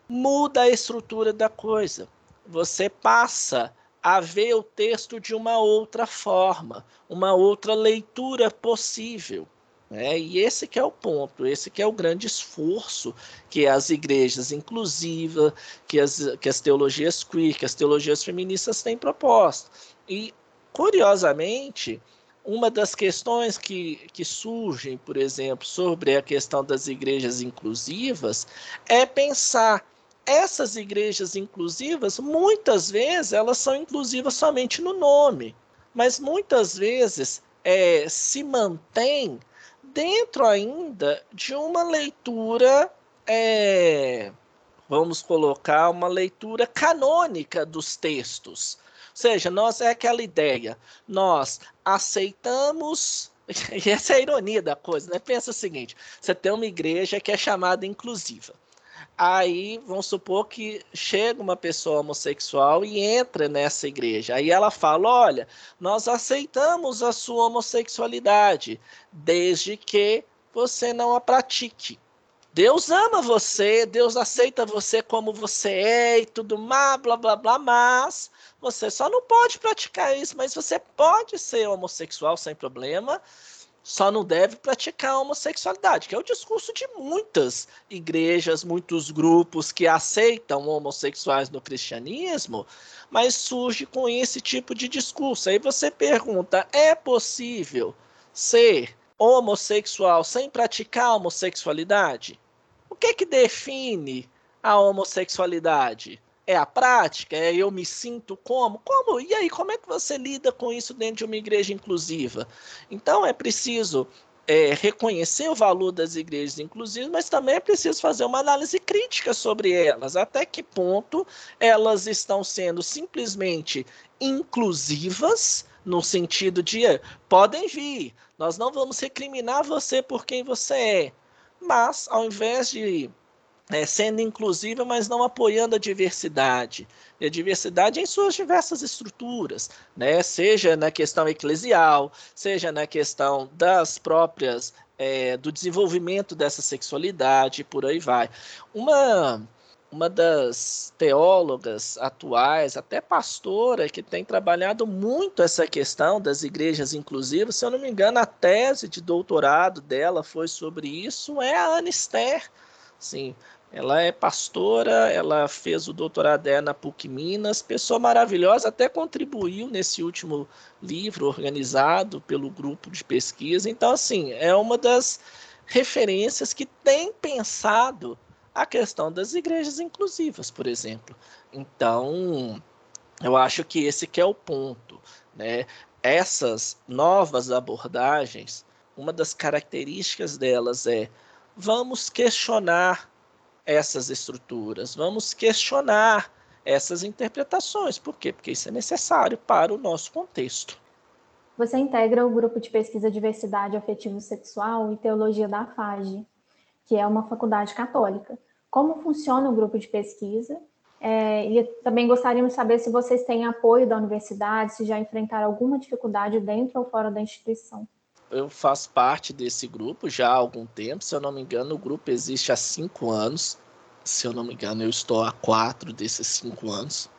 muda a estrutura da coisa. Você passa a ver o texto de uma outra forma, uma outra leitura possível. Né? E esse que é o ponto, esse que é o grande esforço que as igrejas inclusivas, que as, que as teologias queer, que as teologias feministas têm proposto. E, curiosamente, uma das questões que, que surgem, por exemplo, sobre a questão das igrejas inclusivas é pensar essas igrejas inclusivas, muitas vezes, elas são inclusivas somente no nome, mas muitas vezes é, se mantém dentro ainda de uma leitura, é, vamos colocar, uma leitura canônica dos textos. Ou seja, nós é aquela ideia, nós aceitamos e essa é a ironia da coisa, né? Pensa o seguinte: você tem uma igreja que é chamada inclusiva. Aí, vamos supor que chega uma pessoa homossexual e entra nessa igreja. Aí ela fala: Olha, nós aceitamos a sua homossexualidade, desde que você não a pratique. Deus ama você, Deus aceita você como você é e tudo mais, blá blá blá, mas você só não pode praticar isso, mas você pode ser homossexual sem problema só não deve praticar homossexualidade, que é o discurso de muitas igrejas, muitos grupos que aceitam homossexuais no cristianismo, mas surge com esse tipo de discurso. Aí você pergunta: é possível ser homossexual sem praticar homossexualidade? O que que define a homossexualidade? É a prática? É eu me sinto como? Como? E aí, como é que você lida com isso dentro de uma igreja inclusiva? Então, é preciso é, reconhecer o valor das igrejas inclusivas, mas também é preciso fazer uma análise crítica sobre elas. Até que ponto elas estão sendo simplesmente inclusivas, no sentido de podem vir, nós não vamos recriminar você por quem você é. Mas, ao invés de é, sendo inclusiva, mas não apoiando a diversidade. E a diversidade em suas diversas estruturas, né? seja na questão eclesial, seja na questão das próprias, é, do desenvolvimento dessa sexualidade, por aí vai. Uma, uma das teólogas atuais, até pastora, que tem trabalhado muito essa questão das igrejas inclusivas, se eu não me engano, a tese de doutorado dela foi sobre isso, é a Anne Ster. Sim, ela é pastora, ela fez o doutorado dela na PUC Minas, pessoa maravilhosa, até contribuiu nesse último livro organizado pelo grupo de pesquisa. Então, assim, é uma das referências que tem pensado a questão das igrejas inclusivas, por exemplo. Então, eu acho que esse que é o ponto, né? Essas novas abordagens, uma das características delas é vamos questionar essas estruturas, vamos questionar essas interpretações. Por quê? Porque isso é necessário para o nosso contexto. Você integra o grupo de pesquisa Diversidade Afetivo-Sexual e Teologia da FAGE, que é uma faculdade católica. Como funciona o grupo de pesquisa? É, e também gostaríamos de saber se vocês têm apoio da universidade, se já enfrentaram alguma dificuldade dentro ou fora da instituição eu faço parte desse grupo já há algum tempo. Se eu não me engano, o grupo existe há cinco anos. Se eu não me engano, eu estou há quatro desses cinco anos.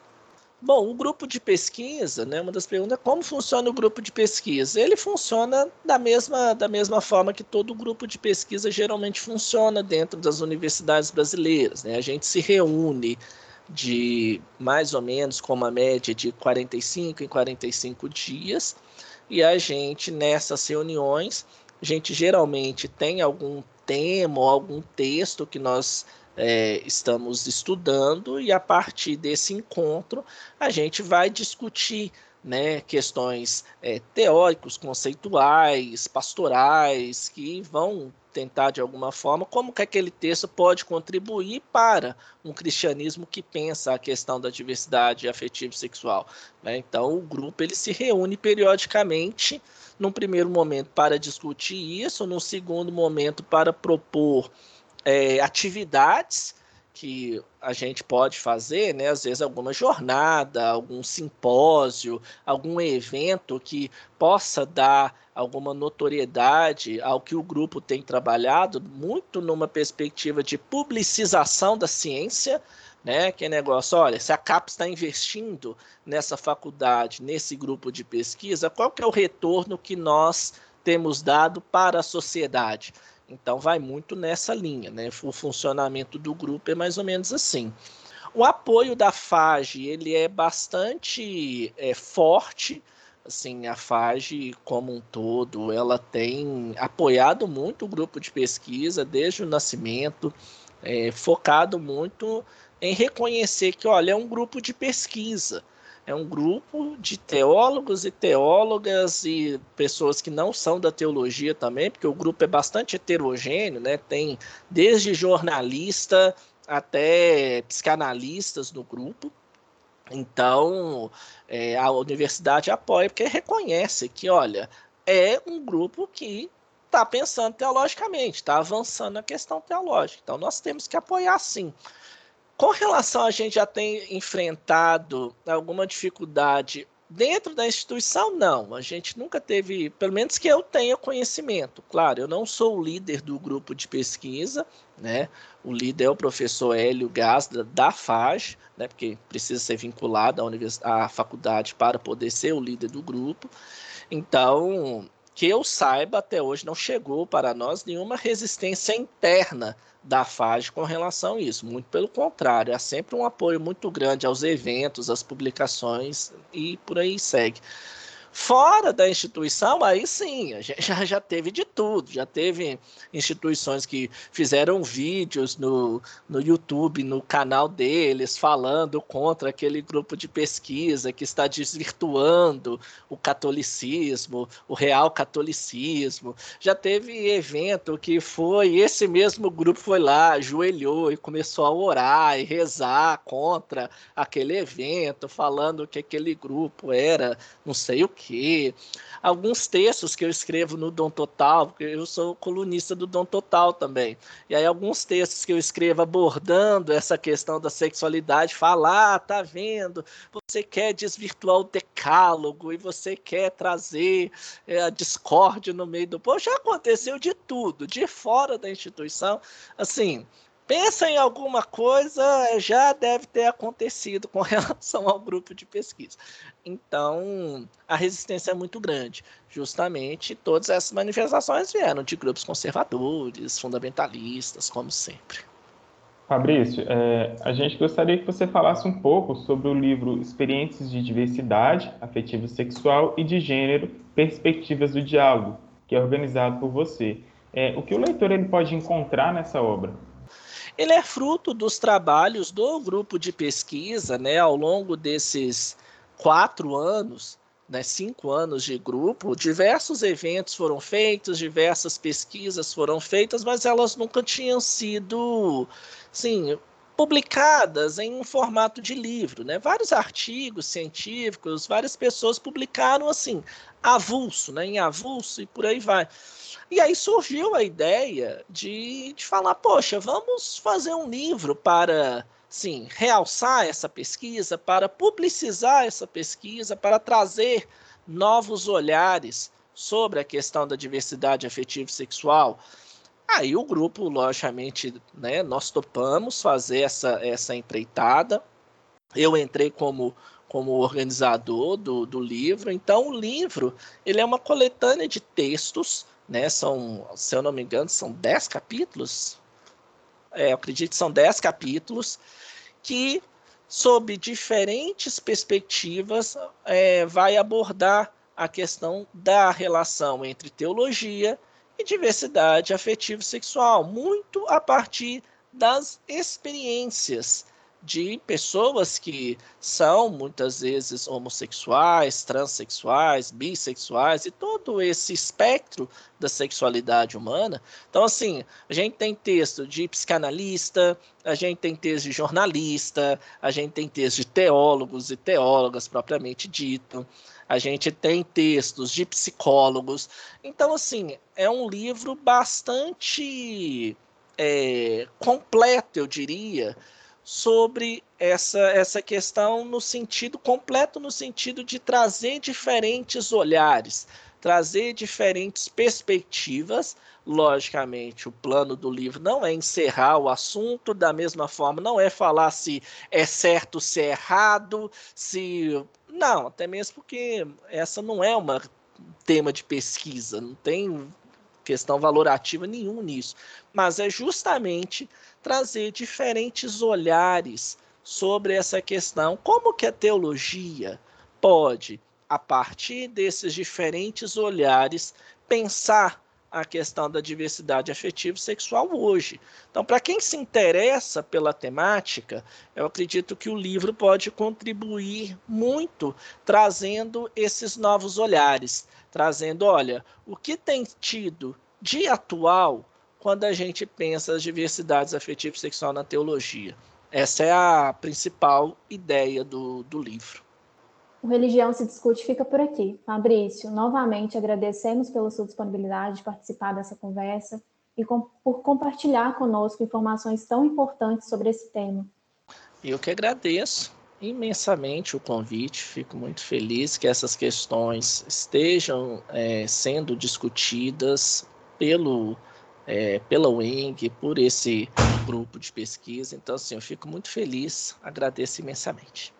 Bom, o grupo de pesquisa, né, uma das perguntas é como funciona o grupo de pesquisa. Ele funciona da mesma, da mesma forma que todo grupo de pesquisa geralmente funciona dentro das universidades brasileiras. Né? A gente se reúne de mais ou menos com uma média de 45 em 45 dias e a gente, nessas reuniões, a gente geralmente tem algum tema ou algum texto que nós é, estamos estudando, e a partir desse encontro a gente vai discutir né, questões é, teóricos, conceituais, pastorais, que vão tentar de alguma forma como que aquele texto pode contribuir para um cristianismo que pensa a questão da diversidade afetiva e sexual. Né? Então o grupo ele se reúne periodicamente, num primeiro momento para discutir isso, num segundo momento para propor é, atividades que a gente pode fazer, né? Às vezes alguma jornada, algum simpósio, algum evento que possa dar alguma notoriedade ao que o grupo tem trabalhado, muito numa perspectiva de publicização da ciência, né? Que é negócio, olha, se a CAPES está investindo nessa faculdade, nesse grupo de pesquisa, qual que é o retorno que nós temos dado para a sociedade? Então vai muito nessa linha, né? O funcionamento do grupo é mais ou menos assim. O apoio da FAGE ele é bastante é, forte, assim, a FAGE como um todo, ela tem apoiado muito o grupo de pesquisa desde o nascimento, é, focado muito em reconhecer que, olha, é um grupo de pesquisa, é um grupo de teólogos e teólogas e pessoas que não são da teologia também, porque o grupo é bastante heterogêneo, né? Tem desde jornalista até psicanalistas no grupo. Então, é, a universidade apoia porque reconhece que, olha, é um grupo que está pensando teologicamente, está avançando na questão teológica. Então, nós temos que apoiar sim. Com relação a gente já tem enfrentado alguma dificuldade dentro da instituição, não. A gente nunca teve, pelo menos que eu tenha conhecimento. Claro, eu não sou o líder do grupo de pesquisa, né? O líder é o professor Hélio Gasda da FAG, né? Porque precisa ser vinculado à, à faculdade para poder ser o líder do grupo. Então, que eu saiba, até hoje não chegou para nós nenhuma resistência interna da FAGE com relação a isso. Muito pelo contrário, há sempre um apoio muito grande aos eventos, às publicações e por aí segue. Fora da instituição, aí sim, já, já teve de tudo. Já teve instituições que fizeram vídeos no, no YouTube, no canal deles, falando contra aquele grupo de pesquisa que está desvirtuando o catolicismo, o real catolicismo. Já teve evento que foi, esse mesmo grupo foi lá, ajoelhou e começou a orar e rezar contra aquele evento, falando que aquele grupo era não sei o quê. Alguns textos que eu escrevo no Dom Total, porque eu sou colunista do Dom Total também. E aí alguns textos que eu escrevo abordando essa questão da sexualidade, falar, ah, tá vendo? Você quer desvirtuar o decálogo e você quer trazer é, a discórdia no meio do povo. Já aconteceu de tudo, de fora da instituição. Assim, pensa em alguma coisa, já deve ter acontecido com relação ao grupo de pesquisa. Então, a resistência é muito grande. Justamente todas essas manifestações vieram de grupos conservadores, fundamentalistas, como sempre. Fabrício, é, a gente gostaria que você falasse um pouco sobre o livro Experiências de Diversidade Afetivo Sexual e de Gênero, Perspectivas do Diálogo, que é organizado por você. É, o que o leitor ele pode encontrar nessa obra? Ele é fruto dos trabalhos do grupo de pesquisa, né, ao longo desses quatro anos, né, cinco anos de grupo, diversos eventos foram feitos, diversas pesquisas foram feitas, mas elas nunca tinham sido, sim, publicadas em um formato de livro, né? Vários artigos científicos, várias pessoas publicaram assim, avulso, né? Em avulso e por aí vai. E aí surgiu a ideia de, de falar, poxa, vamos fazer um livro para, sim, realçar essa pesquisa, para publicizar essa pesquisa, para trazer novos olhares sobre a questão da diversidade afetiva e sexual. Aí o grupo, logicamente, né, nós topamos fazer essa, essa empreitada. Eu entrei como, como organizador do, do livro. Então, o livro ele é uma coletânea de textos né? São, se eu não me engano, são 10 capítulos. É, eu acredito que são 10 capítulos que, sob diferentes perspectivas, é, vai abordar a questão da relação entre teologia e diversidade afetivo-sexual, muito a partir das experiências de pessoas que são muitas vezes homossexuais, transexuais, bissexuais e todo esse espectro da sexualidade humana. Então, assim, a gente tem texto de psicanalista, a gente tem texto de jornalista, a gente tem texto de teólogos e teólogas propriamente dito, a gente tem textos de psicólogos. Então, assim, é um livro bastante é, completo, eu diria sobre essa, essa questão no sentido completo, no sentido de trazer diferentes olhares, trazer diferentes perspectivas. Logicamente, o plano do livro não é encerrar o assunto, da mesma forma, não é falar se é certo, se é errado, se. Não, até mesmo porque essa não é uma tema de pesquisa, não tem questão valorativa nenhum nisso, mas é justamente trazer diferentes olhares sobre essa questão. Como que a teologia pode, a partir desses diferentes olhares, pensar a questão da diversidade afetiva sexual hoje. Então, para quem se interessa pela temática, eu acredito que o livro pode contribuir muito trazendo esses novos olhares, trazendo, olha, o que tem tido de atual quando a gente pensa as diversidades afetiva sexual na teologia. Essa é a principal ideia do, do livro. O Religião se Discute fica por aqui. Fabrício, novamente agradecemos pela sua disponibilidade de participar dessa conversa e com, por compartilhar conosco informações tão importantes sobre esse tema. Eu que agradeço imensamente o convite, fico muito feliz que essas questões estejam é, sendo discutidas pelo é, pela UENG, por esse grupo de pesquisa. Então, assim, eu fico muito feliz, agradeço imensamente.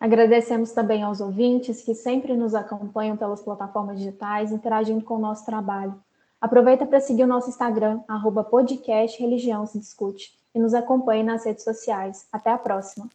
Agradecemos também aos ouvintes que sempre nos acompanham pelas plataformas digitais, interagindo com o nosso trabalho. Aproveita para seguir o nosso Instagram, arroba podcast Religião se Discute, e nos acompanhe nas redes sociais. Até a próxima!